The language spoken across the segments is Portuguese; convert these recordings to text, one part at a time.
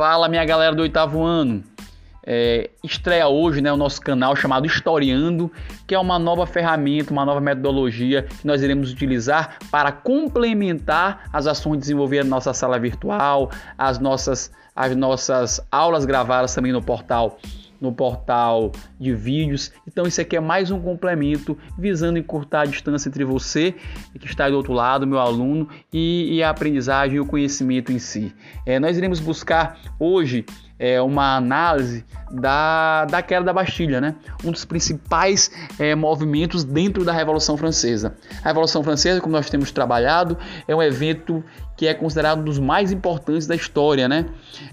Fala, minha galera do oitavo ano. É, estreia hoje né, o nosso canal chamado Historiando, que é uma nova ferramenta, uma nova metodologia que nós iremos utilizar para complementar as ações desenvolvidas na nossa sala virtual, as nossas, as nossas aulas gravadas também no portal no portal de vídeos. Então isso aqui é mais um complemento visando encurtar a distância entre você que está do outro lado, meu aluno, e, e a aprendizagem e o conhecimento em si. É, nós iremos buscar hoje é, uma análise da, da queda da Bastilha, né? um dos principais é, movimentos dentro da Revolução Francesa. A Revolução Francesa, como nós temos trabalhado, é um evento que é considerado um dos mais importantes da história. Né?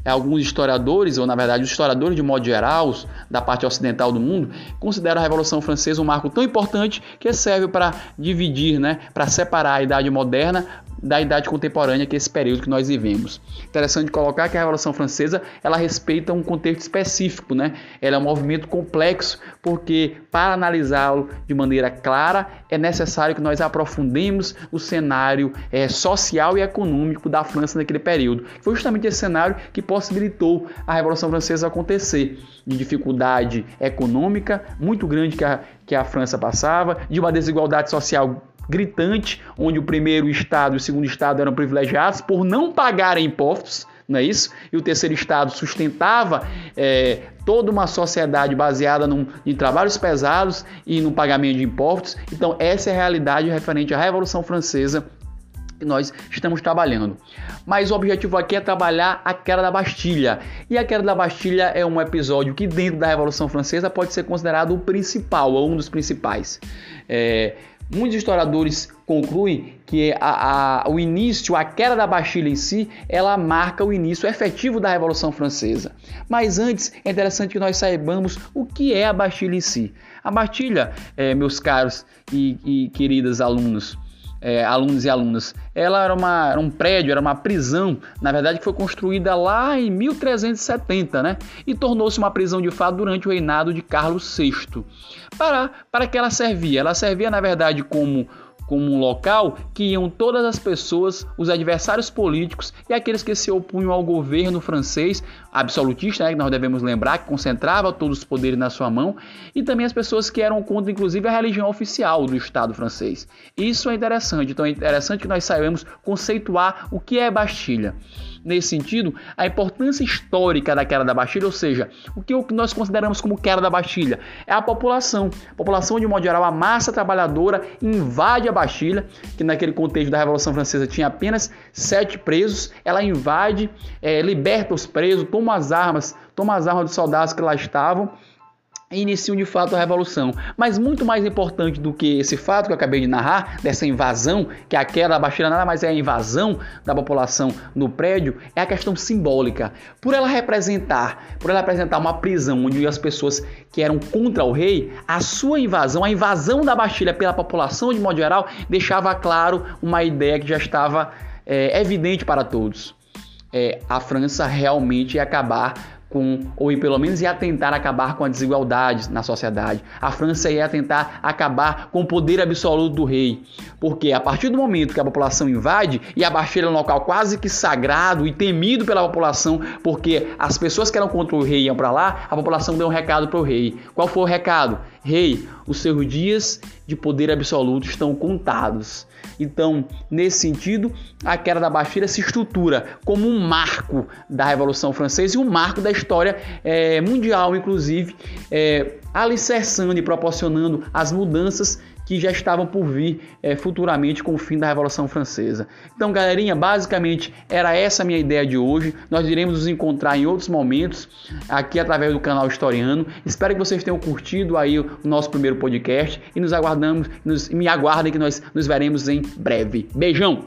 Alguns historiadores, ou na verdade os historiadores de modo geral, da parte ocidental do mundo, consideram a Revolução Francesa um marco tão importante que serve para dividir, né? para separar a Idade Moderna da idade contemporânea, que é esse período que nós vivemos. Interessante colocar que a Revolução Francesa ela respeita um contexto específico, né? Ela é um movimento complexo, porque para analisá-lo de maneira clara é necessário que nós aprofundemos o cenário é, social e econômico da França naquele período. Foi justamente esse cenário que possibilitou a Revolução Francesa acontecer, de dificuldade econômica muito grande que a, que a França passava, de uma desigualdade social gritante, onde o primeiro estado e o segundo estado eram privilegiados por não pagarem impostos, não é isso? E o terceiro estado sustentava é, toda uma sociedade baseada num, em trabalhos pesados e no pagamento de impostos. Então, essa é a realidade referente à Revolução Francesa que nós estamos trabalhando. Mas o objetivo aqui é trabalhar a queda da Bastilha. E a queda da Bastilha é um episódio que, dentro da Revolução Francesa, pode ser considerado o principal, ou um dos principais. É, Muitos historiadores concluem que a, a, o início, a queda da Bastilha em si, ela marca o início efetivo da Revolução Francesa. Mas antes, é interessante que nós saibamos o que é a Bastilha em si. A Bastilha, é, meus caros e, e queridas alunos, é, alunos e alunas. Ela era, uma, era um prédio, era uma prisão, na verdade, que foi construída lá em 1370, né? E tornou-se uma prisão de fato durante o reinado de Carlos VI. Para, para que ela servia? Ela servia, na verdade, como como um local que iam todas as pessoas, os adversários políticos e aqueles que se opunham ao governo francês, absolutista, né, que nós devemos lembrar, que concentrava todos os poderes na sua mão, e também as pessoas que eram contra, inclusive, a religião oficial do Estado francês. Isso é interessante, então é interessante que nós saibamos conceituar o que é Bastilha nesse sentido, a importância histórica da queda da Bastilha, ou seja, o que nós consideramos como queda da Bastilha? É a população. A população, de modo geral, a massa trabalhadora invade a Bastilha, que naquele contexto da Revolução Francesa tinha apenas sete presos, ela invade, é, liberta os presos, toma as armas, toma as armas dos soldados que lá estavam iniciam de fato a revolução. Mas muito mais importante do que esse fato que eu acabei de narrar, dessa invasão, que a queda da Bastilha nada mais é a invasão da população no prédio, é a questão simbólica. Por ela representar, por ela representar uma prisão onde as pessoas que eram contra o rei, a sua invasão, a invasão da Bastilha pela população de modo geral, deixava claro uma ideia que já estava é, evidente para todos. É, a França realmente ia acabar com, ou pelo menos ia tentar acabar com a desigualdade na sociedade. A França ia tentar acabar com o poder absoluto do rei. Porque a partir do momento que a população invade, e a Bastilha é um local quase que sagrado e temido pela população, porque as pessoas que eram contra o rei iam para lá, a população deu um recado para o rei. Qual foi o recado? Rei, os seus dias de poder absoluto estão contados. Então, nesse sentido, a queda da Bastilha se estrutura como um marco da Revolução Francesa e um marco da história é, mundial, inclusive, é, alicerçando e proporcionando as mudanças que já estavam por vir é, futuramente com o fim da Revolução Francesa. Então, galerinha, basicamente era essa a minha ideia de hoje. Nós iremos nos encontrar em outros momentos aqui através do canal Historiano. Espero que vocês tenham curtido aí o nosso primeiro podcast e nos aguardamos, nos, me aguardem que nós nos veremos em breve. Beijão!